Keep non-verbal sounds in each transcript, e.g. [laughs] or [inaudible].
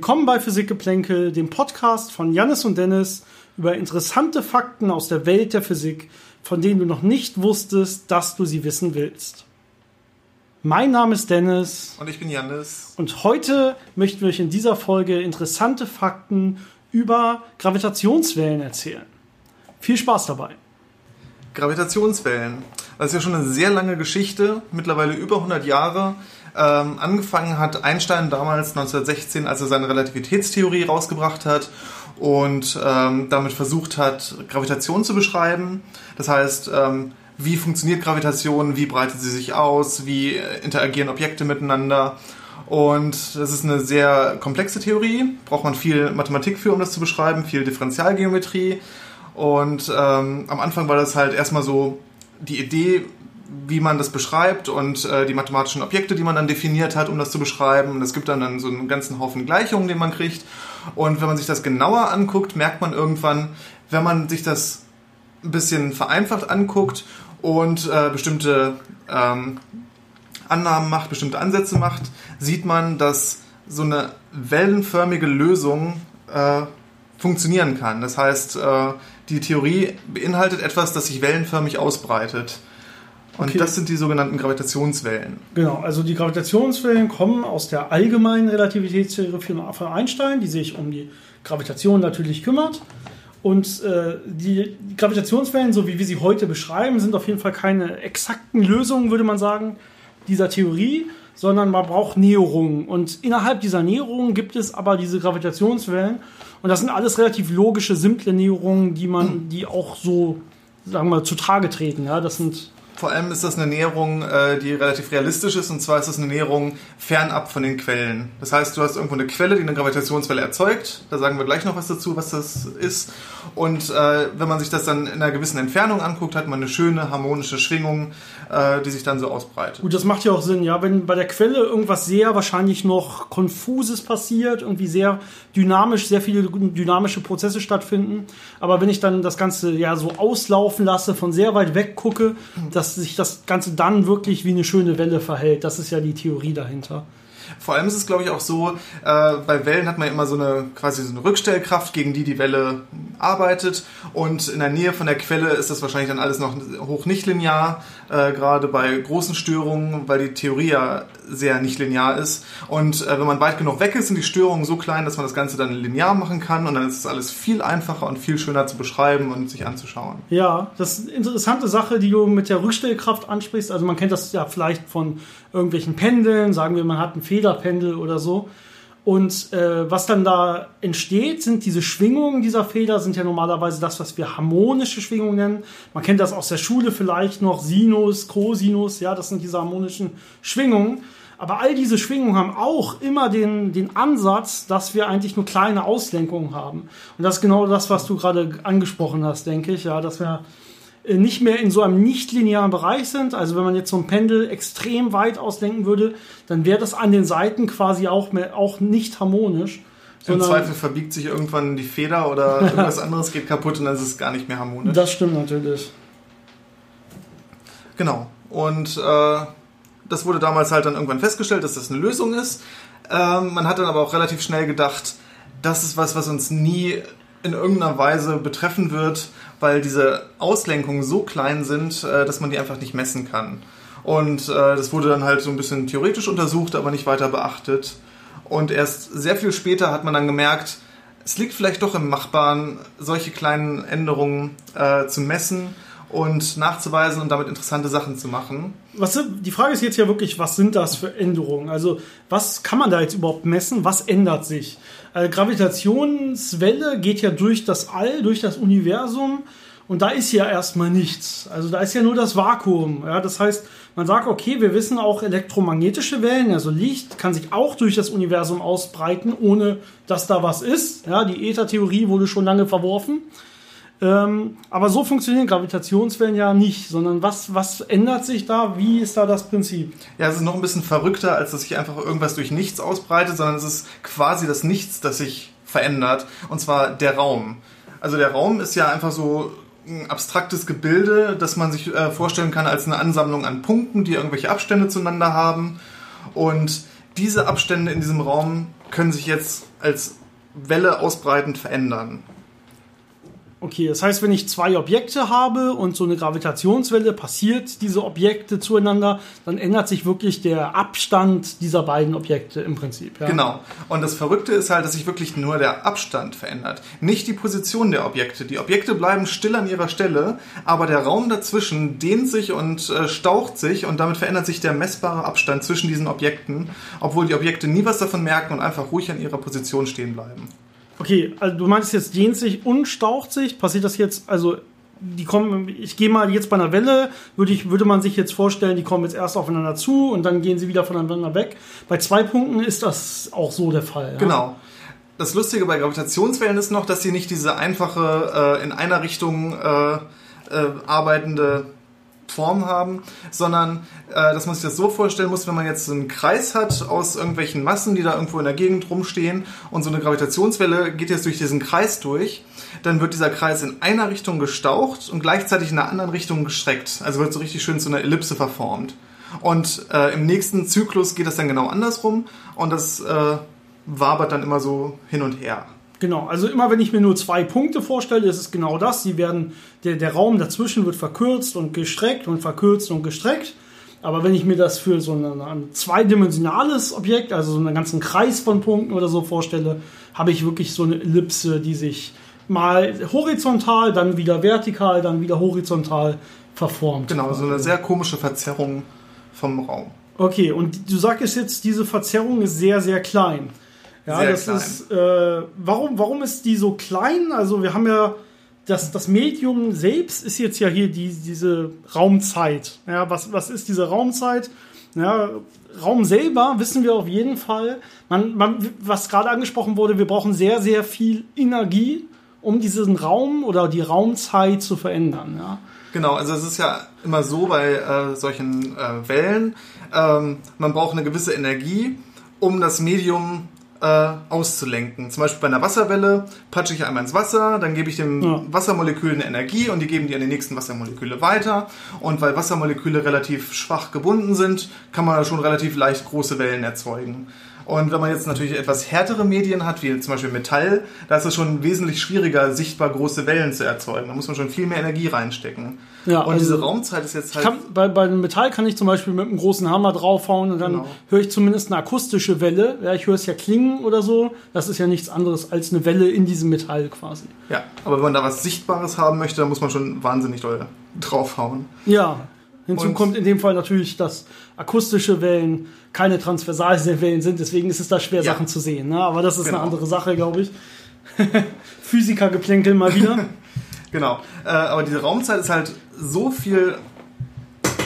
Willkommen bei Physikgeplänkel, dem Podcast von Jannis und Dennis über interessante Fakten aus der Welt der Physik, von denen du noch nicht wusstest, dass du sie wissen willst. Mein Name ist Dennis. Und ich bin Jannis. Und heute möchten wir euch in dieser Folge interessante Fakten über Gravitationswellen erzählen. Viel Spaß dabei. Gravitationswellen. Das ist ja schon eine sehr lange Geschichte, mittlerweile über 100 Jahre. Ähm, angefangen hat Einstein damals 1916, als er seine Relativitätstheorie rausgebracht hat und ähm, damit versucht hat, Gravitation zu beschreiben. Das heißt, ähm, wie funktioniert Gravitation, wie breitet sie sich aus, wie interagieren Objekte miteinander. Und das ist eine sehr komplexe Theorie, braucht man viel Mathematik für, um das zu beschreiben, viel Differentialgeometrie. Und ähm, am Anfang war das halt erstmal so die Idee, wie man das beschreibt und äh, die mathematischen Objekte, die man dann definiert hat, um das zu beschreiben. Und es gibt dann, dann so einen ganzen Haufen Gleichungen, den man kriegt. Und wenn man sich das genauer anguckt, merkt man irgendwann, wenn man sich das ein bisschen vereinfacht anguckt und äh, bestimmte ähm, Annahmen macht, bestimmte Ansätze macht, sieht man, dass so eine wellenförmige Lösung äh, funktionieren kann. Das heißt, äh, die Theorie beinhaltet etwas, das sich wellenförmig ausbreitet. Und okay. das sind die sogenannten Gravitationswellen. Genau, also die Gravitationswellen kommen aus der allgemeinen Relativitätstheorie von Einstein, die sich um die Gravitation natürlich kümmert. Und äh, die Gravitationswellen, so wie wir sie heute beschreiben, sind auf jeden Fall keine exakten Lösungen, würde man sagen, dieser Theorie, sondern man braucht Näherungen. Und innerhalb dieser Näherungen gibt es aber diese Gravitationswellen. Und das sind alles relativ logische, simple Näherungen, die man, die auch so, sagen wir, zutage treten. Ja, das sind vor allem ist das eine Näherung, äh, die relativ realistisch ist, und zwar ist das eine Näherung fernab von den Quellen. Das heißt, du hast irgendwo eine Quelle, die eine Gravitationswelle erzeugt. Da sagen wir gleich noch was dazu, was das ist. Und äh, wenn man sich das dann in einer gewissen Entfernung anguckt, hat man eine schöne harmonische Schwingung, äh, die sich dann so ausbreitet. Gut, das macht ja auch Sinn, ja. Wenn bei der Quelle irgendwas sehr wahrscheinlich noch Konfuses passiert, irgendwie sehr dynamisch, sehr viele dynamische Prozesse stattfinden. Aber wenn ich dann das Ganze ja so auslaufen lasse, von sehr weit weg gucke, das dass sich das Ganze dann wirklich wie eine schöne Welle verhält. Das ist ja die Theorie dahinter. Vor allem ist es, glaube ich, auch so, äh, bei Wellen hat man immer so eine quasi so eine Rückstellkraft, gegen die die Welle arbeitet. Und in der Nähe von der Quelle ist das wahrscheinlich dann alles noch hoch nicht linear, äh, gerade bei großen Störungen, weil die Theorie ja sehr nicht linear ist. Und äh, wenn man weit genug weg ist, sind die Störungen so klein, dass man das Ganze dann linear machen kann. Und dann ist es alles viel einfacher und viel schöner zu beschreiben und sich anzuschauen. Ja, das ist eine interessante Sache, die du mit der Rückstellkraft ansprichst. Also man kennt das ja vielleicht von irgendwelchen Pendeln, sagen wir, man hat ein Federpendel oder so. Und äh, was dann da entsteht, sind diese Schwingungen dieser Feder, sind ja normalerweise das, was wir harmonische Schwingungen nennen. Man kennt das aus der Schule vielleicht noch, Sinus, Cosinus, ja, das sind diese harmonischen Schwingungen. Aber all diese Schwingungen haben auch immer den, den Ansatz, dass wir eigentlich nur kleine Auslenkungen haben. Und das ist genau das, was du gerade angesprochen hast, denke ich, ja, dass wir nicht mehr in so einem nicht-linearen Bereich sind. Also wenn man jetzt so ein Pendel extrem weit auslenken würde, dann wäre das an den Seiten quasi auch, mehr, auch nicht harmonisch. Im Zweifel verbiegt sich irgendwann die Feder oder [laughs] irgendwas anderes geht kaputt und dann ist es gar nicht mehr harmonisch. Das stimmt natürlich. Genau. Und äh, das wurde damals halt dann irgendwann festgestellt, dass das eine Lösung ist. Ähm, man hat dann aber auch relativ schnell gedacht, das ist was, was uns nie in irgendeiner Weise betreffen wird, weil diese Auslenkungen so klein sind, äh, dass man die einfach nicht messen kann. Und äh, das wurde dann halt so ein bisschen theoretisch untersucht, aber nicht weiter beachtet. Und erst sehr viel später hat man dann gemerkt, es liegt vielleicht doch im Machbaren, solche kleinen Änderungen äh, zu messen und nachzuweisen und damit interessante Sachen zu machen. Was, die Frage ist jetzt ja wirklich, was sind das für Änderungen? Also was kann man da jetzt überhaupt messen? Was ändert sich? Also Gravitationswelle geht ja durch das All, durch das Universum und da ist ja erstmal nichts. Also da ist ja nur das Vakuum. Ja, das heißt, man sagt, okay, wir wissen auch elektromagnetische Wellen, also Licht kann sich auch durch das Universum ausbreiten, ohne dass da was ist. Ja, die Äthertheorie wurde schon lange verworfen. Ähm, aber so funktionieren Gravitationswellen ja nicht, sondern was, was ändert sich da? Wie ist da das Prinzip? Ja, es ist noch ein bisschen verrückter, als dass sich einfach irgendwas durch nichts ausbreitet, sondern es ist quasi das Nichts, das sich verändert, und zwar der Raum. Also der Raum ist ja einfach so ein abstraktes Gebilde, das man sich äh, vorstellen kann als eine Ansammlung an Punkten, die irgendwelche Abstände zueinander haben. Und diese Abstände in diesem Raum können sich jetzt als Welle ausbreitend verändern. Okay, das heißt, wenn ich zwei Objekte habe und so eine Gravitationswelle passiert diese Objekte zueinander, dann ändert sich wirklich der Abstand dieser beiden Objekte im Prinzip. Ja? Genau. Und das Verrückte ist halt, dass sich wirklich nur der Abstand verändert, nicht die Position der Objekte. Die Objekte bleiben still an ihrer Stelle, aber der Raum dazwischen dehnt sich und äh, staucht sich und damit verändert sich der messbare Abstand zwischen diesen Objekten, obwohl die Objekte nie was davon merken und einfach ruhig an ihrer Position stehen bleiben. Okay, also du meinst jetzt dehnt sich und staucht sich. Passiert das jetzt, also die kommen, ich gehe mal jetzt bei einer Welle, würde, ich, würde man sich jetzt vorstellen, die kommen jetzt erst aufeinander zu und dann gehen sie wieder voneinander weg. Bei zwei Punkten ist das auch so der Fall. Ja? Genau. Das Lustige bei Gravitationswellen ist noch, dass sie nicht diese einfache, äh, in einer Richtung äh, äh, arbeitende Form haben, sondern dass man sich das so vorstellen muss, wenn man jetzt einen Kreis hat aus irgendwelchen Massen, die da irgendwo in der Gegend rumstehen und so eine Gravitationswelle geht jetzt durch diesen Kreis durch, dann wird dieser Kreis in einer Richtung gestaucht und gleichzeitig in einer anderen Richtung gestreckt. Also wird so richtig schön zu einer Ellipse verformt. Und äh, im nächsten Zyklus geht das dann genau andersrum und das äh, wabert dann immer so hin und her. Genau, also immer wenn ich mir nur zwei Punkte vorstelle, ist es genau das. Sie werden, der, der Raum dazwischen wird verkürzt und gestreckt und verkürzt und gestreckt. Aber wenn ich mir das für so ein, ein zweidimensionales Objekt, also so einen ganzen Kreis von Punkten oder so vorstelle, habe ich wirklich so eine Ellipse, die sich mal horizontal, dann wieder vertikal, dann wieder horizontal verformt. Genau, so eine sehr komische Verzerrung vom Raum. Okay, und du sagst jetzt, diese Verzerrung ist sehr, sehr klein. Ja, Sehr das klein. ist. Äh, warum, warum ist die so klein? Also, wir haben ja. Das, das Medium selbst ist jetzt ja hier die, diese Raumzeit. Ja, was, was ist diese Raumzeit? Ja, Raum selber wissen wir auf jeden Fall. Man, man, was gerade angesprochen wurde, wir brauchen sehr, sehr viel Energie, um diesen Raum oder die Raumzeit zu verändern. Ja. Genau, also es ist ja immer so bei äh, solchen äh, Wellen, ähm, man braucht eine gewisse Energie, um das Medium äh, auszulenken. Zum Beispiel bei einer Wasserwelle patsche ich einmal ins Wasser, dann gebe ich dem ja. Wassermolekül eine Energie und die geben die an die nächsten Wassermoleküle weiter. Und weil Wassermoleküle relativ schwach gebunden sind, kann man schon relativ leicht große Wellen erzeugen. Und wenn man jetzt natürlich etwas härtere Medien hat, wie zum Beispiel Metall, da ist es schon wesentlich schwieriger, sichtbar große Wellen zu erzeugen. Da muss man schon viel mehr Energie reinstecken. Ja, und also diese Raumzeit ist jetzt halt. Kann, bei, bei einem Metall kann ich zum Beispiel mit einem großen Hammer draufhauen und dann genau. höre ich zumindest eine akustische Welle. Ja, ich höre es ja klingen oder so. Das ist ja nichts anderes als eine Welle in diesem Metall quasi. Ja, aber wenn man da was Sichtbares haben möchte, dann muss man schon wahnsinnig doll draufhauen. Ja. Hinzu und kommt in dem Fall natürlich, dass akustische Wellen keine Transversalwellen sind, deswegen ist es da schwer, ja. Sachen zu sehen. Ne? Aber das ist genau. eine andere Sache, glaube ich. [laughs] Physikergeplänkel mal wieder. [laughs] genau. Äh, aber diese Raumzeit ist halt so viel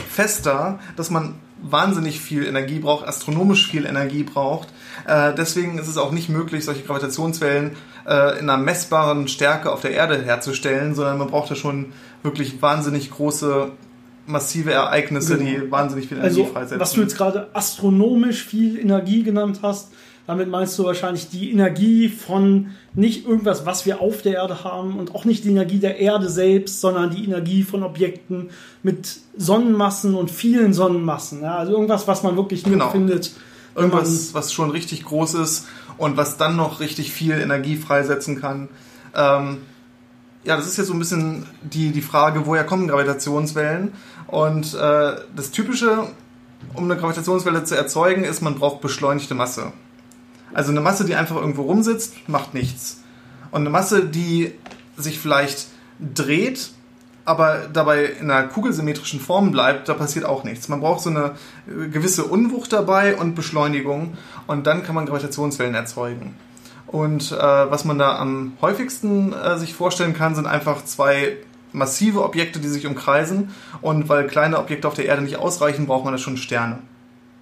fester, dass man wahnsinnig viel Energie braucht, astronomisch viel Energie braucht. Äh, deswegen ist es auch nicht möglich, solche Gravitationswellen äh, in einer messbaren Stärke auf der Erde herzustellen, sondern man braucht ja schon wirklich wahnsinnig große massive Ereignisse, genau. die wahnsinnig viel Energie also, freisetzen. Was du jetzt gerade astronomisch viel Energie genannt hast, damit meinst du wahrscheinlich die Energie von nicht irgendwas, was wir auf der Erde haben und auch nicht die Energie der Erde selbst, sondern die Energie von Objekten mit Sonnenmassen und vielen Sonnenmassen. Ja? Also irgendwas, was man wirklich nur genau. findet. Irgendwas, was schon richtig groß ist und was dann noch richtig viel Energie freisetzen kann. Ähm, ja, das ist jetzt so ein bisschen die, die Frage, woher kommen Gravitationswellen? Und äh, das Typische, um eine Gravitationswelle zu erzeugen, ist, man braucht beschleunigte Masse. Also eine Masse, die einfach irgendwo rumsitzt, macht nichts. Und eine Masse, die sich vielleicht dreht, aber dabei in einer kugelsymmetrischen Form bleibt, da passiert auch nichts. Man braucht so eine äh, gewisse Unwucht dabei und Beschleunigung und dann kann man Gravitationswellen erzeugen. Und äh, was man da am häufigsten äh, sich vorstellen kann, sind einfach zwei massive Objekte, die sich umkreisen. Und weil kleine Objekte auf der Erde nicht ausreichen, braucht man da schon Sterne.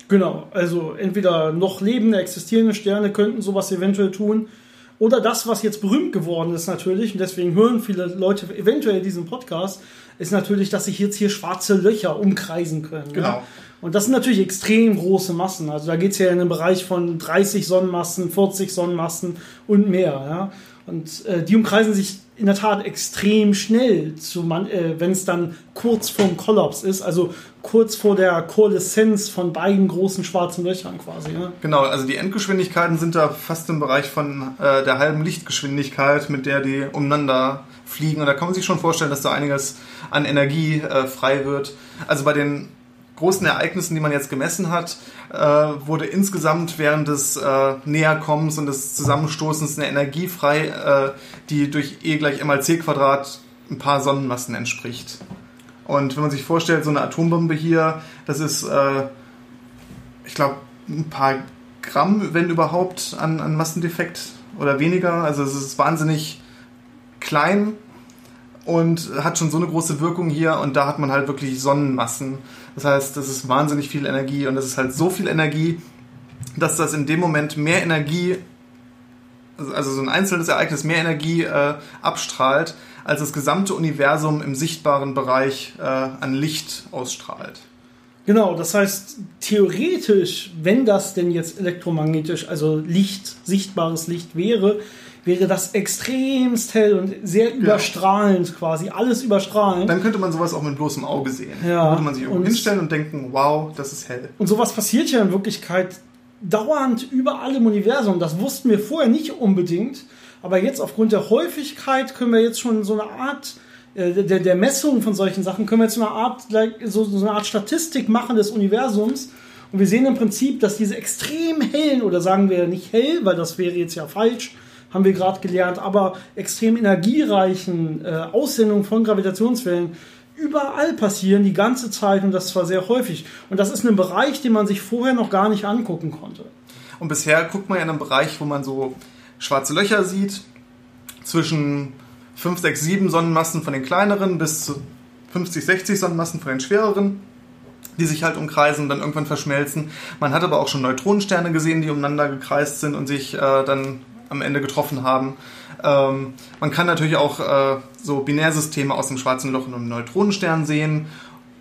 Genau, also entweder noch lebende, existierende Sterne könnten sowas eventuell tun. Oder das, was jetzt berühmt geworden ist natürlich, und deswegen hören viele Leute eventuell diesen Podcast, ist natürlich, dass sich jetzt hier schwarze Löcher umkreisen können. Genau. Ja? Und das sind natürlich extrem große Massen. Also da geht es ja in den Bereich von 30 Sonnenmassen, 40 Sonnenmassen und mehr. Ja? Und äh, die umkreisen sich in der Tat extrem schnell, äh, wenn es dann kurz vorm Kollaps ist, also kurz vor der Koaleszenz von beiden großen schwarzen Löchern quasi. Ne? Genau, also die Endgeschwindigkeiten sind da fast im Bereich von äh, der halben Lichtgeschwindigkeit, mit der die umeinander fliegen. Und da kann man sich schon vorstellen, dass da einiges an Energie äh, frei wird. Also bei den großen Ereignissen, die man jetzt gemessen hat, äh, wurde insgesamt während des äh, Näherkommens und des Zusammenstoßens eine Energie frei, äh, die durch E gleich mal c Quadrat ein paar Sonnenmassen entspricht. Und wenn man sich vorstellt, so eine Atombombe hier, das ist, äh, ich glaube, ein paar Gramm, wenn überhaupt, an, an Massendefekt oder weniger. Also es ist wahnsinnig klein und hat schon so eine große Wirkung hier und da hat man halt wirklich Sonnenmassen. Das heißt, das ist wahnsinnig viel Energie und das ist halt so viel Energie, dass das in dem Moment mehr Energie, also so ein einzelnes Ereignis mehr Energie äh, abstrahlt, als das gesamte Universum im sichtbaren Bereich äh, an Licht ausstrahlt. Genau, das heißt, theoretisch, wenn das denn jetzt elektromagnetisch, also Licht, sichtbares Licht wäre, wäre das extremst hell und sehr überstrahlend ja. quasi, alles überstrahlend. Dann könnte man sowas auch mit bloßem Auge sehen. Ja. Dann würde man sich irgendwo hinstellen und denken, wow, das ist hell. Und sowas passiert ja in Wirklichkeit dauernd überall im Universum. Das wussten wir vorher nicht unbedingt. Aber jetzt aufgrund der Häufigkeit können wir jetzt schon so eine Art äh, der, der Messung von solchen Sachen, können wir jetzt eine Art, so, so eine Art Statistik machen des Universums. Und wir sehen im Prinzip, dass diese extrem hellen, oder sagen wir nicht hell, weil das wäre jetzt ja falsch, haben wir gerade gelernt, aber extrem energiereichen äh, Aussendungen von Gravitationswellen überall passieren, die ganze Zeit und das zwar sehr häufig. Und das ist ein Bereich, den man sich vorher noch gar nicht angucken konnte. Und bisher guckt man ja in einem Bereich, wo man so schwarze Löcher sieht, zwischen 5, 6, 7 Sonnenmassen von den kleineren bis zu 50, 60 Sonnenmassen von den schwereren, die sich halt umkreisen und dann irgendwann verschmelzen. Man hat aber auch schon Neutronensterne gesehen, die umeinander gekreist sind und sich äh, dann am Ende getroffen haben. Ähm, man kann natürlich auch äh, so Binärsysteme aus dem schwarzen Loch und einem Neutronenstern sehen.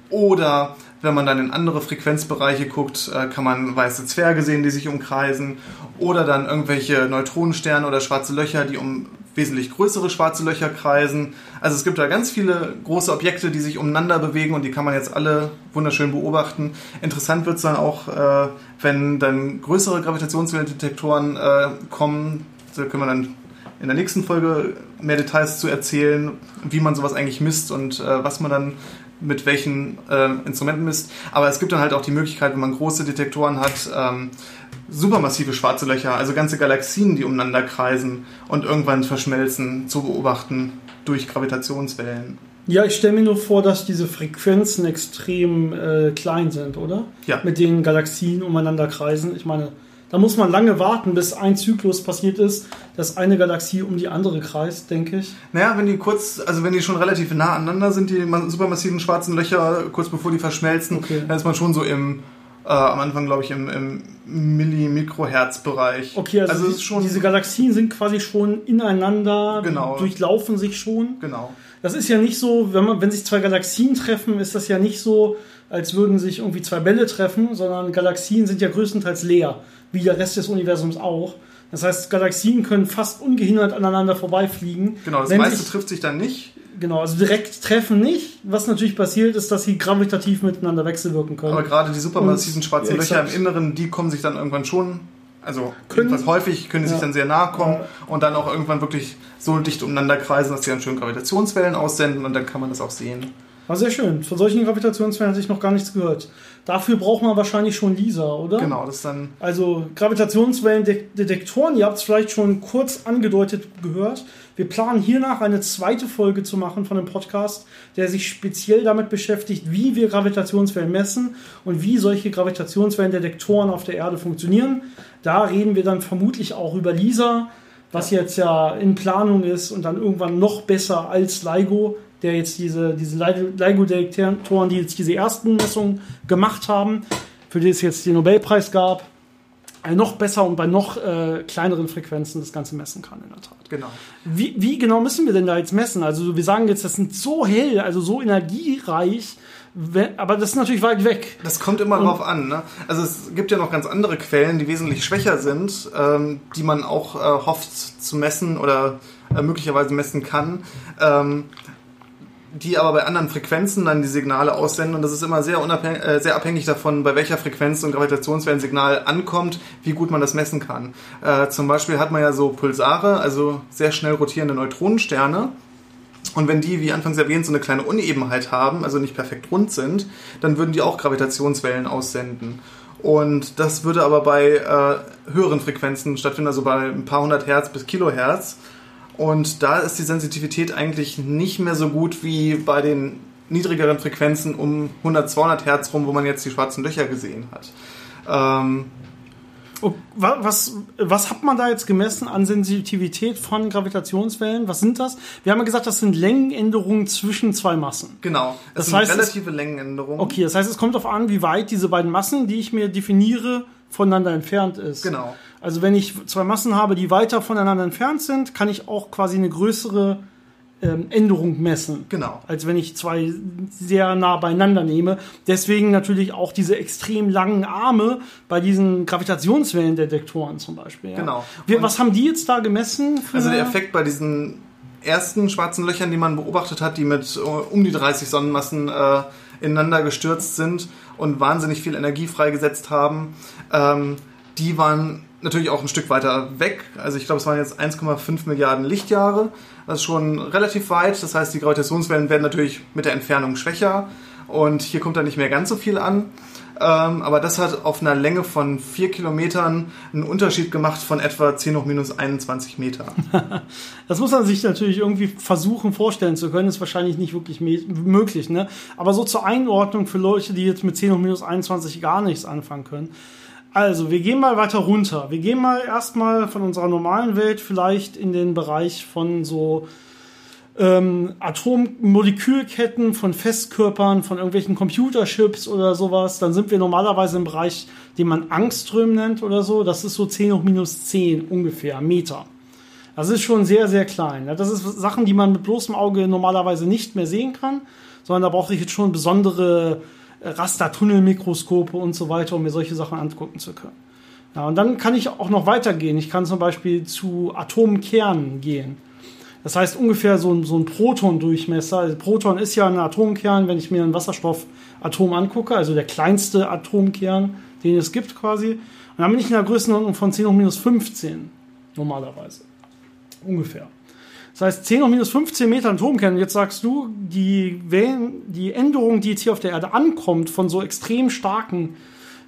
Oder wenn man dann in andere Frequenzbereiche guckt, äh, kann man weiße Zwerge sehen, die sich umkreisen. Oder dann irgendwelche Neutronensterne oder schwarze Löcher, die um wesentlich größere schwarze Löcher kreisen. Also es gibt da ganz viele große Objekte, die sich umeinander bewegen und die kann man jetzt alle wunderschön beobachten. Interessant wird es dann auch, äh, wenn dann größere Gravitationswellendetektoren äh, kommen, da können wir dann in der nächsten Folge mehr Details zu erzählen, wie man sowas eigentlich misst und äh, was man dann mit welchen äh, Instrumenten misst. Aber es gibt dann halt auch die Möglichkeit, wenn man große Detektoren hat, ähm, supermassive schwarze Löcher, also ganze Galaxien, die umeinander kreisen und irgendwann verschmelzen, zu beobachten durch Gravitationswellen. Ja, ich stelle mir nur vor, dass diese Frequenzen extrem äh, klein sind, oder? Ja. Mit denen Galaxien umeinander kreisen. Ich meine, da muss man lange warten, bis ein Zyklus passiert ist, dass eine Galaxie um die andere kreist, denke ich. Naja, wenn die kurz, also wenn die schon relativ nah aneinander sind, die supermassiven schwarzen Löcher, kurz bevor die verschmelzen, okay. dann ist man schon so im äh, am Anfang, glaube ich, im, im Milli-Mikrohertz-Bereich. Okay, also, also die, diese Galaxien sind quasi schon ineinander, genau. durchlaufen sich schon. Genau. Das ist ja nicht so, wenn, man, wenn sich zwei Galaxien treffen, ist das ja nicht so, als würden sich irgendwie zwei Bälle treffen, sondern Galaxien sind ja größtenteils leer wie der Rest des Universums auch. Das heißt, Galaxien können fast ungehindert aneinander vorbeifliegen. Genau, das meiste sich, trifft sich dann nicht. Genau, also direkt treffen nicht. Was natürlich passiert, ist, dass sie gravitativ miteinander wechselwirken können. Aber gerade die supermassiven schwarzen Löcher im Inneren, die kommen sich dann irgendwann schon, also können, häufig können sie ja. sich dann sehr nahe kommen ja. und dann auch irgendwann wirklich so dicht umeinander kreisen, dass sie dann schön Gravitationswellen aussenden und dann kann man das auch sehen. War sehr schön. Von solchen Gravitationswellen hatte ich noch gar nichts gehört. Dafür braucht man wahrscheinlich schon LISA, oder? Genau, das dann. Also Gravitationswellendetektoren, ihr habt es vielleicht schon kurz angedeutet gehört. Wir planen hiernach eine zweite Folge zu machen von dem Podcast, der sich speziell damit beschäftigt, wie wir Gravitationswellen messen und wie solche Gravitationswellendetektoren auf der Erde funktionieren. Da reden wir dann vermutlich auch über LISA, was jetzt ja in Planung ist und dann irgendwann noch besser als LIGO der jetzt diese, diese LIGO-Detektoren, die jetzt diese ersten Messungen gemacht haben, für die es jetzt den Nobelpreis gab, äh, noch besser und bei noch äh, kleineren Frequenzen das Ganze messen kann, in der Tat. Genau. Wie, wie genau müssen wir denn da jetzt messen? Also wir sagen jetzt, das sind so hell, also so energiereich Wenn, aber das ist natürlich weit weg. Das kommt immer Und- drauf an. Ne? Also es gibt ja noch ganz andere Quellen, die wesentlich schwächer sind, ähm, die man auch äh, hofft zu messen oder äh, möglicherweise messen kann. Ähm, die aber bei anderen Frequenzen dann die Signale aussenden und das ist immer sehr, unabhängig, äh, sehr abhängig davon, bei welcher Frequenz so ein Gravitationswellensignal ankommt, wie gut man das messen kann. Äh, zum Beispiel hat man ja so Pulsare, also sehr schnell rotierende Neutronensterne. Und wenn die, wie anfangs erwähnt, so eine kleine Unebenheit haben, also nicht perfekt rund sind, dann würden die auch Gravitationswellen aussenden. Und das würde aber bei äh, höheren Frequenzen stattfinden, also bei ein paar hundert Hertz bis Kilohertz. Und da ist die Sensitivität eigentlich nicht mehr so gut wie bei den niedrigeren Frequenzen um 100, 200 Hertz rum, wo man jetzt die schwarzen Löcher gesehen hat. Ähm, Oh, wa- Was, was hat man da jetzt gemessen an Sensitivität von Gravitationswellen? Was sind das? Wir haben ja gesagt, das sind Längenänderungen zwischen zwei Massen. genau, Das das sind heißt, es- relative Längenänderungen. Okay, das heißt, es kommt darauf an, wie weit diese beiden Massen, die ich mir definiere, voneinander entfernt ist. Genau. Also wenn ich zwei Massen habe, die weiter voneinander entfernt sind, kann ich auch quasi eine größere ähm, Änderung messen. Genau. Als wenn ich zwei sehr nah beieinander nehme. Deswegen natürlich auch diese extrem langen Arme bei diesen Gravitationswellendetektoren zum Beispiel. Ja. Genau. Wir, was haben die jetzt da gemessen? Also der Effekt bei diesen ersten schwarzen Löchern, die man beobachtet hat, die mit äh, um die 30 Sonnenmassen äh, ineinander gestürzt sind und wahnsinnig viel Energie freigesetzt haben, ähm, die waren natürlich auch ein Stück weiter weg. Also ich glaube, es waren jetzt 1,5 Milliarden Lichtjahre. Das ist schon relativ weit. Das heißt, die Gravitationswellen werden natürlich mit der Entfernung schwächer und hier kommt dann nicht mehr ganz so viel an. Ähm, aber das hat auf einer Länge von 4 Kilometern einen Unterschied gemacht von etwa 10 hoch minus 21 Meter. [laughs] Das muss man sich natürlich irgendwie versuchen vorstellen zu können, ist wahrscheinlich nicht wirklich möglich, ne? Aber so zur Einordnung für Leute, die jetzt mit 10 hoch minus 21 gar nichts anfangen können. Also, wir gehen mal weiter runter. Wir gehen mal erstmal von unserer normalen Welt vielleicht in den Bereich von so ähm, Atommolekülketten, von Festkörpern, von irgendwelchen Computerchips oder sowas. Dann sind wir normalerweise im Bereich, den man Angström nennt oder so. Das ist so 10 hoch minus 10 ungefähr, Meter. Das ist schon sehr, sehr klein. Das ist Sachen, die man mit bloßem Auge normalerweise nicht mehr sehen kann, sondern da brauche ich jetzt schon besondere Rastertunnelmikroskope und so weiter, um mir solche Sachen angucken zu können. Ja, und dann kann ich auch noch weitergehen. Ich kann zum Beispiel zu Atomkernen gehen. Das heißt ungefähr so ein, so ein Protondurchmesser. Also Proton ist ja ein Atomkern, wenn ich mir ein Wasserstoffatom angucke, also der kleinste Atomkern, den es gibt quasi. Und dann bin ich in der Größenordnung von 10 hoch minus 15 normalerweise. Ungefähr. Das heißt, 10 hoch minus 15 Meter Atomkern. Jetzt sagst du, die, die Änderung, die jetzt hier auf der Erde ankommt, von so extrem starken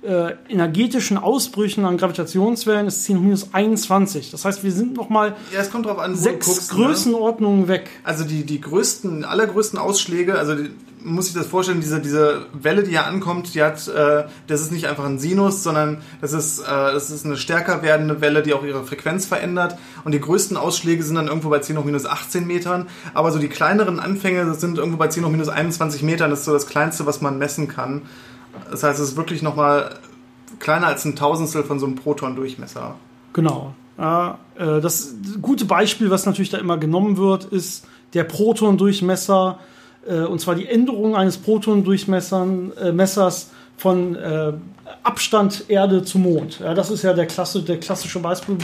äh, energetischen Ausbrüchen an Gravitationswellen, ist 10 hoch minus 21. Das heißt, wir sind noch mal Ja, es kommt drauf an, wo sechs guckst. Ne? Größenordnungen weg. Also die, die größten, allergrößten Ausschläge, also die, muss sich das vorstellen, diese, diese Welle, die hier ankommt, die hat, äh, das ist nicht einfach ein Sinus, sondern das ist, äh, das ist eine stärker werdende Welle, die auch ihre Frequenz verändert. Und die größten Ausschläge sind dann irgendwo bei 10 hoch minus 18 Metern. Aber so die kleineren Anfänge das sind irgendwo bei 10 hoch minus 21 Metern. Das ist so das Kleinste, was man messen kann. Das heißt, es ist wirklich nochmal kleiner als ein Tausendstel von so einem Proton-Durchmesser. Genau. Äh, das gute Beispiel, was natürlich da immer genommen wird, ist der Protondurchmesser, und zwar die Änderung eines Protondurchmessers äh, von äh, Abstand Erde zu Mond. Ja, das ist ja der, Klasse, der klassische Beispiel,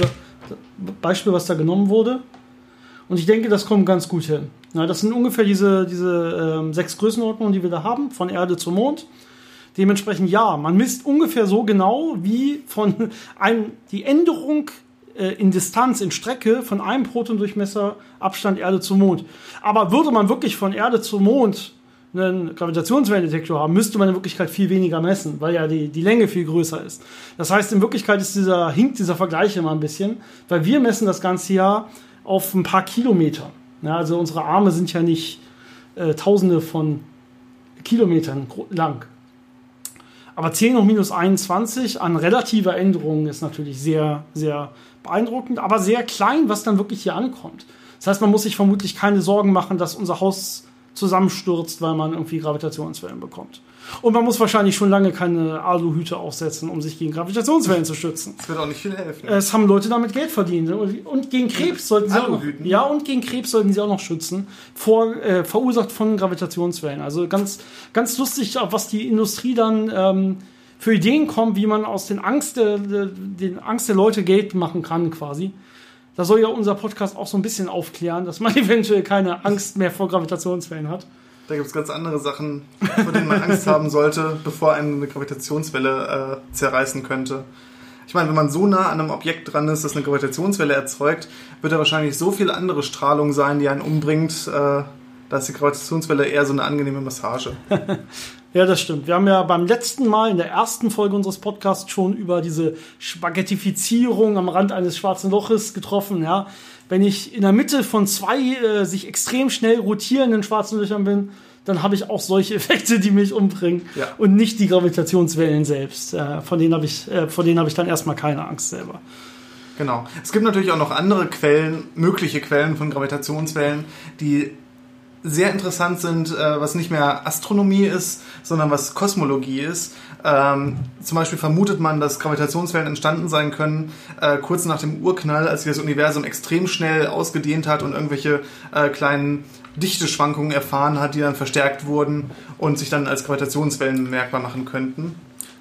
Beispiel, was da genommen wurde. Und ich denke, das kommt ganz gut hin. Ja, das sind ungefähr diese, diese ähm, sechs Größenordnungen, die wir da haben, von Erde zu Mond. Dementsprechend ja, man misst ungefähr so genau wie von [laughs] ein, die Änderung äh, in Distanz, in Strecke von einem Protondurchmesser Abstand Erde zum Mond. Aber würde man wirklich von Erde zum Mond einen Gravitationswellendetektor haben, müsste man in Wirklichkeit viel weniger messen, weil ja die, die Länge viel größer ist. Das heißt, in Wirklichkeit ist dieser, hinkt dieser Vergleich immer ein bisschen, weil wir messen das ganze Jahr auf ein paar Kilometer. Ja, also unsere Arme sind ja nicht äh, Tausende von Kilometern lang. Aber 10 hoch minus 21 an relativer Änderung ist natürlich sehr, sehr beeindruckend, aber sehr klein, was dann wirklich hier ankommt. Das heißt, man muss sich vermutlich keine Sorgen machen, dass unser Haus zusammenstürzt, weil man irgendwie Gravitationswellen bekommt. Und man muss wahrscheinlich schon lange keine Aluhüte aufsetzen, um sich gegen Gravitationswellen zu schützen. Das wird auch nicht viel helfen. Es haben Leute damit Geld verdient. Und gegen Krebs sollten sie auch noch, ja, und gegen Krebs sollten sie auch noch schützen. Vor, äh, verursacht von Gravitationswellen. Also ganz, ganz lustig, was die Industrie dann ähm, für Ideen kommt, wie man aus den Angst der, der, den Angst der Leute Geld machen kann, quasi. Da soll ja unser Podcast auch so ein bisschen aufklären, dass man [laughs] eventuell keine Angst mehr vor Gravitationswellen hat. Da gibt es ganz andere Sachen, vor denen man Angst haben sollte, bevor einen eine Gravitationswelle äh, zerreißen könnte. Ich meine, wenn man so nah an einem Objekt dran ist, das eine Gravitationswelle erzeugt, wird da wahrscheinlich so viel andere Strahlung sein, die einen umbringt, äh, da ist die Gravitationswelle eher so eine angenehme Massage. [laughs] Ja, das stimmt. Wir haben ja beim letzten Mal in der ersten Folge unseres Podcasts schon über diese Spaghettifizierung am Rand eines schwarzen Loches getroffen. Ja, wenn ich in der Mitte von zwei äh, sich extrem schnell rotierenden schwarzen Löchern bin, dann habe ich auch solche [laughs] Effekte, die mich umbringen Ja. und nicht die Gravitationswellen selbst. Äh, von denen habe ich, äh, vor denen habe ich dann erstmal keine Angst selber. Genau. Es gibt natürlich auch noch andere Quellen, mögliche Quellen von Gravitationswellen, die sehr interessant sind, äh, was nicht mehr Astronomie ist, sondern was Kosmologie ist. Ähm, zum Beispiel vermutet man, dass Gravitationswellen entstanden sein können, äh, kurz nach dem Urknall, als sich das Universum extrem schnell ausgedehnt hat und irgendwelche äh, kleinen Dichteschwankungen erfahren hat, die dann verstärkt wurden und sich dann als Gravitationswellen bemerkbar machen könnten.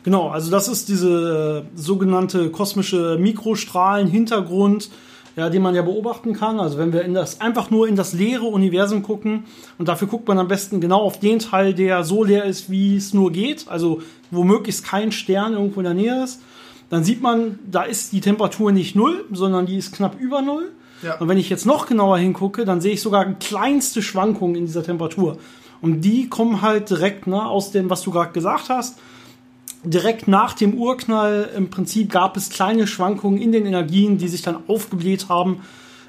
Genau, also das ist diese äh, sogenannte kosmische Mikrostrahlen-Hintergrund, ja, den man ja beobachten kann. Also wenn wir in das, einfach nur in das leere Universum gucken und dafür guckt man am besten genau auf den Teil, der so leer ist, wie es nur geht, also wo möglichst kein Stern irgendwo in der Nähe ist, dann sieht man, da ist die Temperatur nicht null, sondern die ist knapp über null. Ja. Und wenn ich jetzt noch genauer hingucke, dann sehe ich sogar kleinste Schwankungen in dieser Temperatur. Und die kommen halt direkt ne, aus dem, was du gerade gesagt hast direkt nach dem Urknall im Prinzip gab es kleine Schwankungen in den Energien, die sich dann aufgebläht haben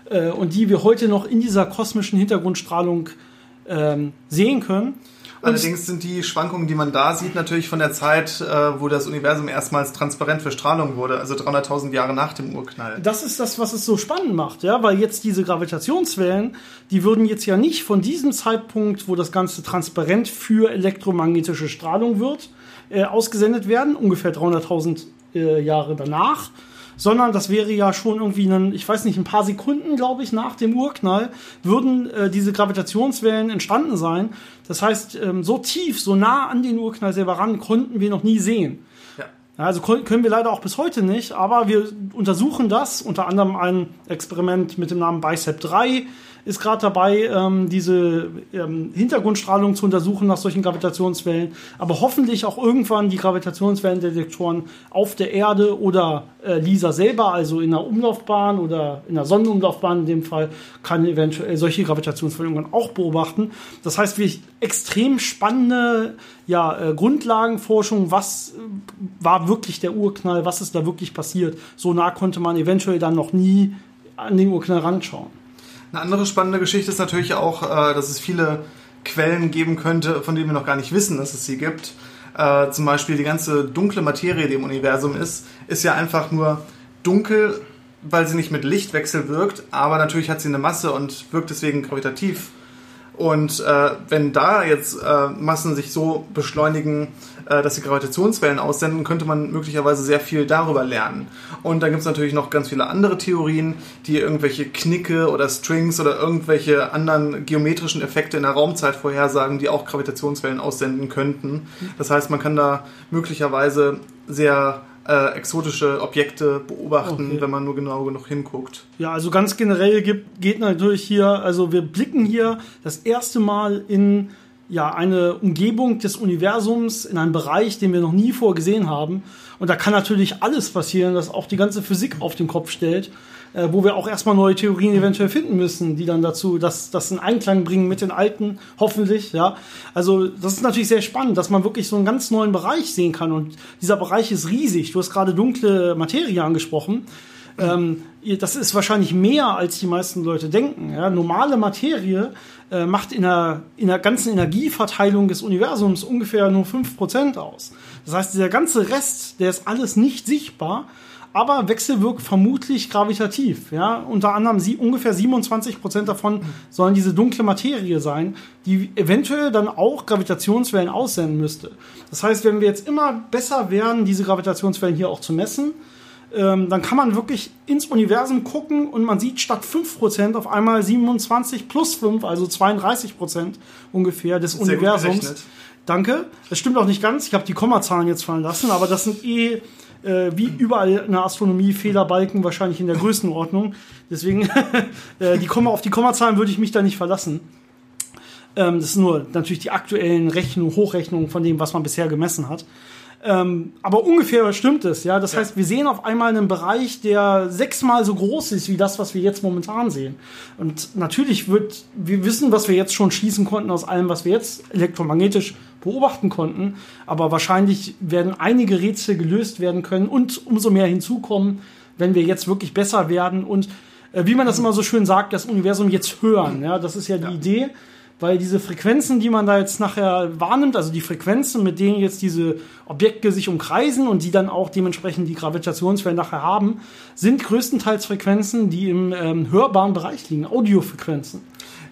äh, und die wir heute noch in dieser kosmischen Hintergrundstrahlung ähm, sehen können. Und Allerdings sind die Schwankungen, die man da sieht, natürlich von der Zeit, äh, wo das Universum erstmals transparent für Strahlung wurde, also 300.000 Jahre nach dem Urknall. das ist das, was es so spannend macht, ja, weil jetzt diese Gravitationswellen, die würden jetzt ja nicht von diesem Zeitpunkt, wo das Ganze transparent für elektromagnetische Strahlung wird, äh, ausgesendet werden, ungefähr 300.000 äh, Jahre danach, sondern das wäre ja schon irgendwie, ein, ich weiß nicht, ein paar Sekunden, glaube ich, nach dem Urknall würden äh, diese Gravitationswellen entstanden sein. Das heißt, ähm, so tief, so nah an den Urknall selber ran, konnten wir noch nie sehen. Ja. Also können wir leider auch bis heute nicht, aber wir untersuchen das, unter anderem ein Experiment mit dem Namen BICEP 3 ist gerade dabei, ähm, diese ähm, Hintergrundstrahlung zu untersuchen nach solchen Gravitationswellen, aber hoffentlich auch irgendwann die Gravitationswellendetektoren auf der Erde oder äh, LISA selber, also in der Umlaufbahn oder in der Sonnenumlaufbahn in dem Fall, kann eventuell solche Gravitationswellen auch beobachten. Das heißt, wir extrem spannende ja, äh, Grundlagenforschung, was äh, war wirklich der Urknall, was ist da wirklich passiert. So nah konnte man eventuell dann noch nie an den Urknall ranschauen. Eine andere spannende Geschichte ist natürlich auch, äh, dass es viele Quellen geben könnte, von denen wir noch gar nicht wissen, dass es sie gibt. Äh, zum Beispiel die ganze dunkle Materie, die im Universum ist, ist ja einfach nur dunkel, weil sie nicht mit Lichtwechsel wirkt, aber natürlich hat sie eine Masse und wirkt deswegen gravitativ. Und äh, wenn da jetzt äh, Massen sich so beschleunigen, äh, dass sie Gravitationswellen aussenden, könnte man möglicherweise sehr viel darüber lernen. Und dann gibt es natürlich noch ganz viele andere Theorien, die irgendwelche Knicke oder Strings oder irgendwelche anderen geometrischen Effekte in der Raumzeit vorhersagen, die auch Gravitationswellen aussenden könnten. Das heißt, man kann da möglicherweise sehr äh, exotische Objekte beobachten, Okay. wenn man nur genau genug hinguckt. Ja, also ganz generell gibt, geht natürlich hier, also wir blicken hier das erste Mal in ja, eine Umgebung des Universums, in einen Bereich, den wir noch nie vorgesehen haben. Und da kann natürlich alles passieren, das auch die ganze Physik auf den Kopf stellt, äh, wo wir auch erstmal neue Theorien eventuell finden müssen, die dann dazu das, das in Einklang bringen mit den alten, hoffentlich, ja. Also das ist natürlich sehr spannend, dass man wirklich so einen ganz neuen Bereich sehen kann. Und dieser Bereich ist riesig. Du hast gerade dunkle Materie angesprochen. Ähm, das ist wahrscheinlich mehr, als die meisten Leute denken. Ja? Normale Materie äh, macht in der, in der ganzen Energieverteilung des Universums ungefähr nur 5% aus. Das heißt, dieser ganze Rest, der ist alles nicht sichtbar, aber wechselwirkt vermutlich gravitativ. Ja? Unter anderem sie, ungefähr 27 Prozent davon sollen diese dunkle Materie sein, die eventuell dann auch Gravitationswellen aussenden müsste. Das heißt, wenn wir jetzt immer besser werden, diese Gravitationswellen hier auch zu messen, ähm, dann kann man wirklich ins Universum gucken und man sieht statt 5% auf einmal 27 plus 5, also 32% ungefähr des Universums. Danke. Das stimmt auch nicht ganz. Ich habe die Kommazahlen jetzt fallen lassen, aber das sind eh äh, wie überall in der Astronomie Fehlerbalken wahrscheinlich in der Größenordnung. Deswegen [laughs] äh, die Komma, auf die Kommazahlen würde ich mich da nicht verlassen. Ähm, das sind nur natürlich die aktuellen Rechnungen, Hochrechnungen von dem, was man bisher gemessen hat. Ähm, aber ungefähr stimmt es, ja. Das ja. heißt, wir sehen auf einmal einen Bereich, der sechsmal so groß ist wie das, was wir jetzt momentan sehen. Und natürlich wird, wir wissen, was wir jetzt schon schließen konnten aus allem, was wir jetzt elektromagnetisch beobachten konnten. Aber wahrscheinlich werden einige Rätsel gelöst werden können und umso mehr hinzukommen, wenn wir jetzt wirklich besser werden und äh, wie man das immer so schön sagt, das Universum jetzt hören. Ja, das ist ja die ja. Idee weil diese Frequenzen, die man da jetzt nachher wahrnimmt, also die Frequenzen, mit denen jetzt diese Objekte sich umkreisen und die dann auch dementsprechend die Gravitationswellen nachher haben, sind größtenteils Frequenzen, die im ähm, hörbaren Bereich liegen, Audiofrequenzen.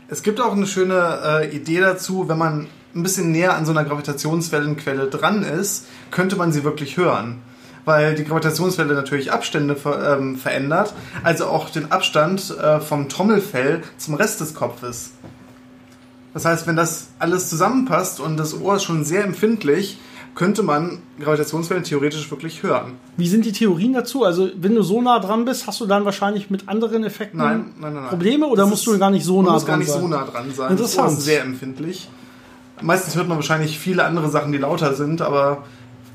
Es gibt auch eine schöne äh, Idee dazu, wenn man ein bisschen näher an so einer Gravitationswellenquelle dran ist, könnte man sie wirklich hören weil die Gravitationswelle natürlich Abstände ver, ähm, verändert, also auch den Abstand äh, vom Trommelfell zum Rest des Kopfes. Das heißt, wenn das alles zusammenpasst und das Ohr ist schon sehr empfindlich, könnte man Gravitationswellen theoretisch wirklich hören. Wie sind die Theorien dazu? Also, wenn du so nah dran bist, hast du dann wahrscheinlich mit anderen Effekten nein, nein, nein, Probleme oder das musst du gar nicht so nah dran sein? gar nicht so nah dran sein. Interessant. Das ist sehr empfindlich. Meistens hört man wahrscheinlich viele andere Sachen, die lauter sind, aber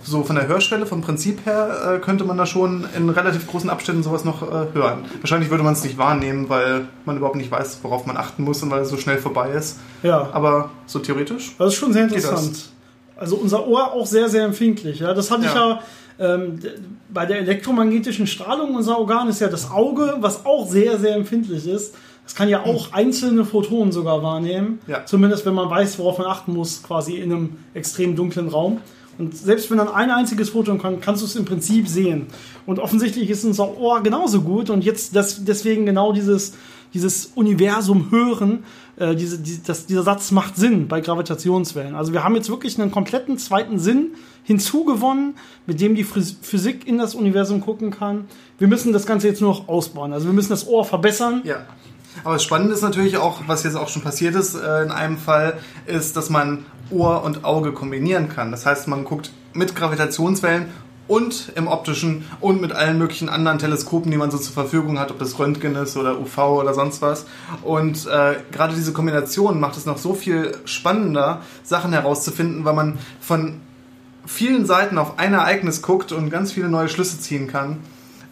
so von der Hörschwelle, vom Prinzip her, äh, könnte man da schon in relativ großen Abständen sowas noch äh, hören. Wahrscheinlich würde man es nicht wahrnehmen, weil man überhaupt nicht weiß, worauf man achten muss und weil es so schnell vorbei ist. Ja. Aber so theoretisch. Das ist schon sehr interessant. Also unser Ohr auch sehr, sehr empfindlich. Ja? Das hatte ja. ich ja ähm, bei der elektromagnetischen Strahlung unser Organ ist ja das Auge, was auch sehr, sehr empfindlich ist. Das kann ja auch einzelne Photonen sogar wahrnehmen. Ja. Zumindest wenn man weiß, worauf man achten muss, quasi in einem extrem dunklen Raum. Und selbst wenn dann ein einziges Photon kommt, kannst du es im Prinzip sehen. Und offensichtlich ist unser Ohr genauso gut. Und jetzt das, deswegen genau dieses, dieses Universum hören, äh, diese, die, das, dieser Satz macht Sinn bei Gravitationswellen. Also wir haben jetzt wirklich einen kompletten zweiten Sinn hinzugewonnen, mit dem die Physik in das Universum gucken kann. Wir müssen das Ganze jetzt nur noch ausbauen. Also wir müssen das Ohr verbessern. Ja. Aber das Spannende ist natürlich auch, was jetzt auch schon passiert ist äh, in einem Fall, ist, dass man Ohr und Auge kombinieren kann. Das heißt, man guckt mit Gravitationswellen und im optischen und mit allen möglichen anderen Teleskopen, die man so zur Verfügung hat, ob das Röntgen ist oder UV oder sonst was. Und äh, gerade diese Kombination macht es noch so viel spannender, Sachen herauszufinden, weil man von vielen Seiten auf ein Ereignis guckt und ganz viele neue Schlüsse ziehen kann.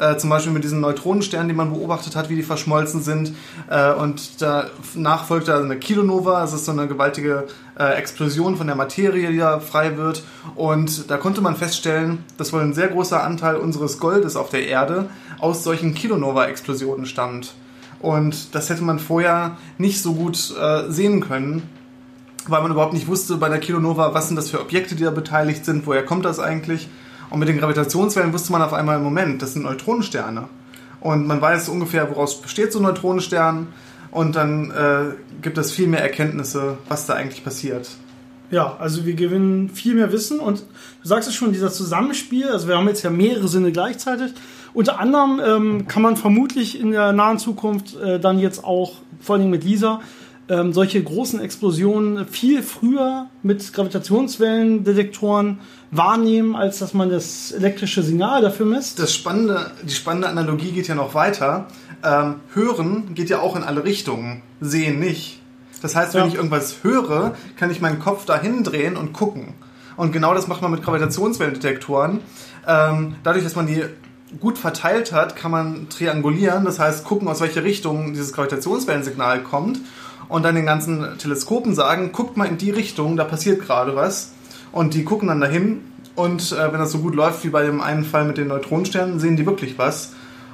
Äh, zum Beispiel mit diesen Neutronensternen, die man beobachtet hat, wie die verschmolzen sind. Äh, und danach folgt da eine Kilonova, das ist so eine gewaltige äh, Explosion von der Materie, die da frei wird. Und da konnte man feststellen, dass wohl ein sehr großer Anteil unseres Goldes auf der Erde aus solchen Kilonova-Explosionen stammt. Und das hätte man vorher nicht so gut äh, sehen können, weil man überhaupt nicht wusste bei der Kilonova, was sind das für Objekte, die da beteiligt sind, woher kommt das eigentlich. Und mit den Gravitationswellen wusste man auf einmal im Moment, das sind Neutronensterne. Und man weiß ungefähr, woraus besteht so ein Neutronenstern. Und dann äh, gibt es viel mehr Erkenntnisse, was da eigentlich passiert. Ja, also wir gewinnen viel mehr Wissen und du sagst es schon, dieser Zusammenspiel, also wir haben jetzt ja mehrere Sinne gleichzeitig. Unter anderem ähm, kann man vermutlich in der nahen Zukunft äh, dann jetzt auch, vor allem mit Lisa, ähm, solche großen Explosionen viel früher mit Gravitationswellendetektoren wahrnehmen, als dass man das elektrische Signal dafür misst. Das spannende, die spannende Analogie geht ja noch weiter. Ähm, hören geht ja auch in alle Richtungen, sehen nicht. Das heißt, wenn ja. ich irgendwas höre, kann ich meinen Kopf dahin drehen und gucken. Und genau das macht man mit Gravitationswellendetektoren. Ähm, dadurch, dass man die gut verteilt hat, kann man triangulieren, das heißt gucken, aus welcher Richtung dieses Gravitationswellensignal kommt und dann den ganzen Teleskopen sagen, guckt mal in die Richtung, da passiert gerade was. Und die gucken dann dahin und äh, wenn das so gut läuft wie bei dem einen Fall mit den Neutronensternen, sehen die wirklich was.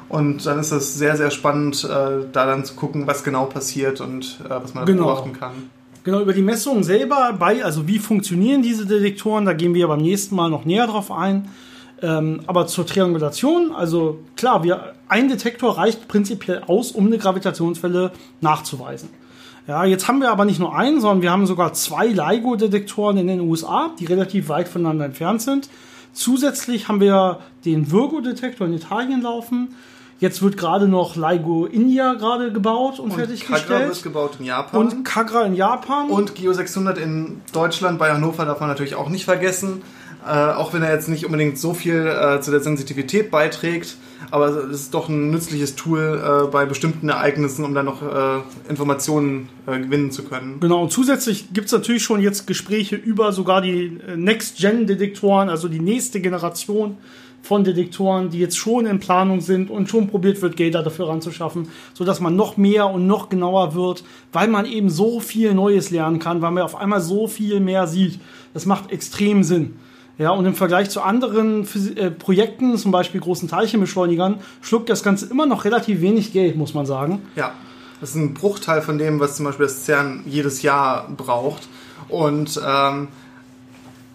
Und dann ist es sehr, sehr spannend, äh, da dann zu gucken, was genau passiert und äh, was man genau. beobachten kann. Genau, über die Messungen selber, bei, also wie funktionieren diese Detektoren, da gehen wir beim nächsten Mal noch näher drauf ein. Ähm, aber zur Triangulation, also klar, wir, ein Detektor reicht prinzipiell aus, um eine Gravitationswelle nachzuweisen. Ja, jetzt haben wir aber nicht nur einen, sondern wir haben sogar zwei LIGO-Detektoren in den USA, die relativ weit voneinander entfernt sind. Zusätzlich haben wir den Virgo-Detektor in Italien laufen. Jetzt wird gerade noch LIGO India gerade gebaut und, und fertiggestellt. Kagra wird gebaut in Japan. Und Kagra in Japan. Und Geo 600 in Deutschland, bei Hannover darf man natürlich auch nicht vergessen. Äh, auch wenn er jetzt nicht unbedingt so viel äh, zu der Sensitivität beiträgt aber es ist doch ein nützliches Tool äh, bei bestimmten Ereignissen, um dann noch äh, Informationen äh, gewinnen zu können. Genau, und zusätzlich gibt es natürlich schon jetzt Gespräche über sogar die Next-Gen-Detektoren, also die nächste Generation von Detektoren, die jetzt schon in Planung sind und schon probiert wird, Gelder dafür ranzuschaffen, sodass man noch mehr und noch genauer wird, weil man eben so viel Neues lernen kann, weil man auf einmal so viel mehr sieht. Das macht extrem Sinn. Ja, und im Vergleich zu anderen äh, Projekten, zum Beispiel großen Teilchenbeschleunigern, schluckt das Ganze immer noch relativ wenig Geld, muss man sagen. Ja, das ist ein Bruchteil von dem, was zum Beispiel das CERN jedes Jahr braucht. Und ähm,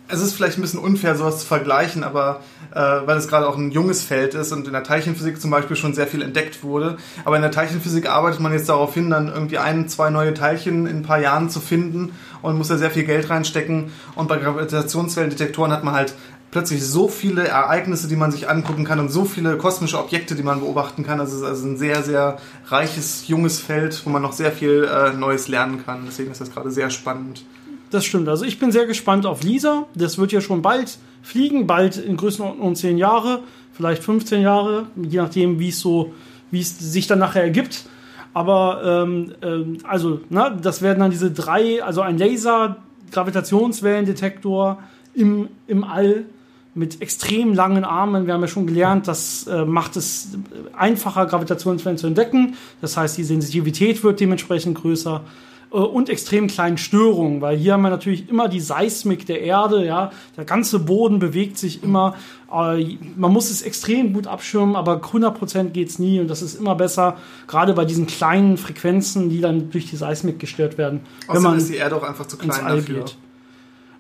es ist vielleicht ein bisschen unfair, sowas zu vergleichen, aber äh, weil es gerade auch ein junges Feld ist und in der Teilchenphysik zum Beispiel schon sehr viel entdeckt wurde. Aber in der Teilchenphysik arbeitet man jetzt darauf hin, dann irgendwie ein, zwei neue Teilchen in ein paar Jahren zu finden und muss da sehr viel Geld reinstecken. Und bei Gravitationswellendetektoren hat man halt plötzlich so viele Ereignisse, die man sich angucken kann und so viele kosmische Objekte, die man beobachten kann. Also es ist also ein sehr, sehr reiches, junges Feld, wo man noch sehr viel äh, Neues lernen kann. Deswegen ist das gerade sehr spannend. Das stimmt. Also ich bin sehr gespannt auf Lisa. Das wird ja schon bald fliegen, bald in Größenordnung 10 Jahre, vielleicht 15 Jahre, je nachdem, wie es so, wie es sich dann nachher ergibt. Aber ähm, ähm, also, ne, das werden dann diese drei, also ein Laser, Gravitationswellendetektor im, im All mit extrem langen Armen. Wir haben ja schon gelernt, das äh, macht es einfacher, Gravitationswellen zu entdecken. Das heißt, die Sensitivität wird dementsprechend größer. Äh, und extrem kleinen Störungen, weil hier haben wir natürlich immer die Seismik der Erde, ja, der ganze Boden bewegt sich immer, äh, man muss es extrem gut abschirmen, aber 100% geht's nie und das ist immer besser, gerade bei diesen kleinen Frequenzen, die dann durch die Seismik gestört werden. Außerdem wenn man ist die Erde auch einfach zu klein dafür. Geht.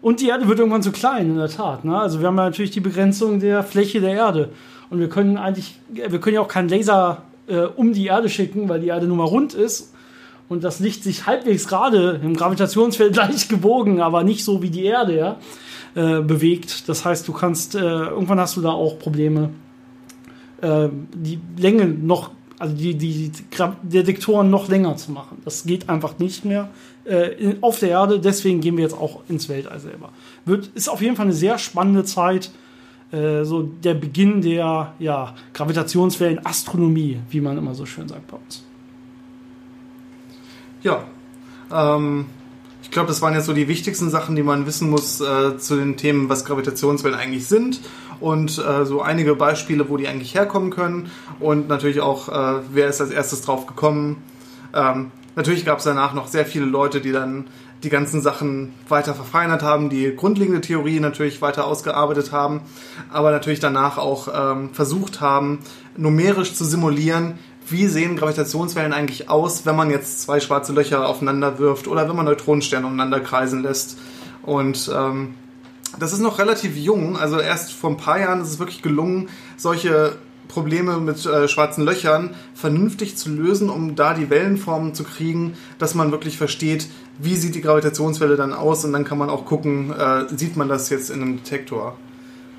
Und die Erde wird irgendwann zu klein, in der Tat. Ne? Also wir haben ja natürlich die Begrenzung der Fläche der Erde. Und wir können eigentlich, wir können ja auch keinen Laser äh, um die Erde schicken, weil die Erde nun mal rund ist und das Licht sich halbwegs gerade im Gravitationsfeld [laughs] leicht gebogen, aber nicht so wie die Erde, ja, äh, bewegt. Das heißt, du kannst, äh, irgendwann hast du da auch Probleme, äh, die Länge noch, also die, die, Detektoren noch länger zu machen. Das geht einfach nicht mehr äh, in, auf der Erde, deswegen gehen wir jetzt auch ins Weltall selber. Wird, ist auf jeden Fall eine sehr spannende Zeit äh, so der Beginn der ja, Gravitationswellen Astronomie, wie man immer so schön sagt bei uns. Ja. Ähm, ich glaube, das waren jetzt so die wichtigsten Sachen, die man wissen muss äh, zu den Themen, was Gravitationswellen eigentlich sind und äh, so einige Beispiele, wo die eigentlich herkommen können und natürlich auch, äh, wer ist als erstes drauf gekommen. Ähm, natürlich gab es danach noch sehr viele Leute, die dann die ganzen Sachen weiter verfeinert haben, die grundlegende Theorie natürlich weiter ausgearbeitet haben, aber natürlich danach auch ähm, versucht haben, numerisch zu simulieren, wie sehen Gravitationswellen eigentlich aus, wenn man jetzt zwei schwarze Löcher aufeinander wirft oder wenn man Neutronensterne umeinander kreisen lässt. Und ähm, das ist noch relativ jung, also erst vor ein paar Jahren ist es wirklich gelungen, solche Probleme mit äh, schwarzen Löchern vernünftig zu lösen, um da die Wellenformen zu kriegen, dass man wirklich versteht, wie sieht die Gravitationswelle dann aus und dann kann man auch gucken, äh, sieht man das jetzt in einem Detektor.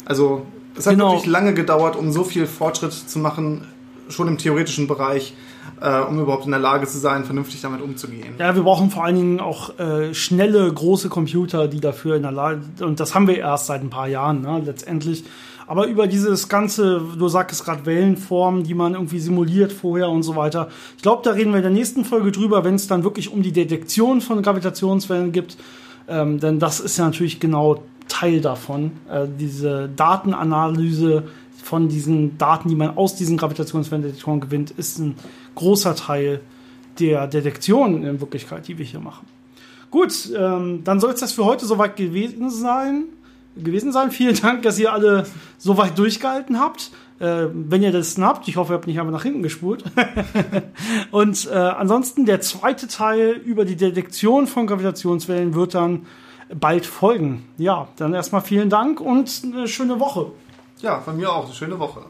Also es hat genau. wirklich lange gedauert, um so viel Fortschritt zu machen schon im theoretischen Bereich, äh, um überhaupt in der Lage zu sein, vernünftig damit umzugehen. Ja, wir brauchen vor allen Dingen auch äh, schnelle, große Computer, die dafür in der Lage und das haben wir erst seit ein paar Jahren, ne, letztendlich. Aber über dieses ganze, du sagst gerade Wellenformen, die man irgendwie simuliert vorher und so weiter. Ich glaube, da reden wir in der nächsten Folge drüber, wenn es dann wirklich um die Detektion von Gravitationswellen gibt. Ähm, denn das ist ja natürlich genau Teil davon. Äh, diese Datenanalyse von diesen Daten, die man aus diesen Gravitationswellendetektoren gewinnt, ist ein großer Teil der Detektion in Wirklichkeit, die wir hier machen. Gut, ähm, dann soll es das für heute soweit gewesen sein. Gewesen sein. [laughs] Vielen Dank, dass ihr alle so weit durchgehalten habt. Äh, wenn ihr das habt, ich hoffe, ihr habt nicht einfach nach hinten gespult. [laughs] Und äh, ansonsten der zweite Teil über die Detektion von Gravitationswellen wird dann bald folgen. Ja, dann erstmal vielen Dank und eine schöne Woche. Ja, von mir auch. Eine schöne Woche.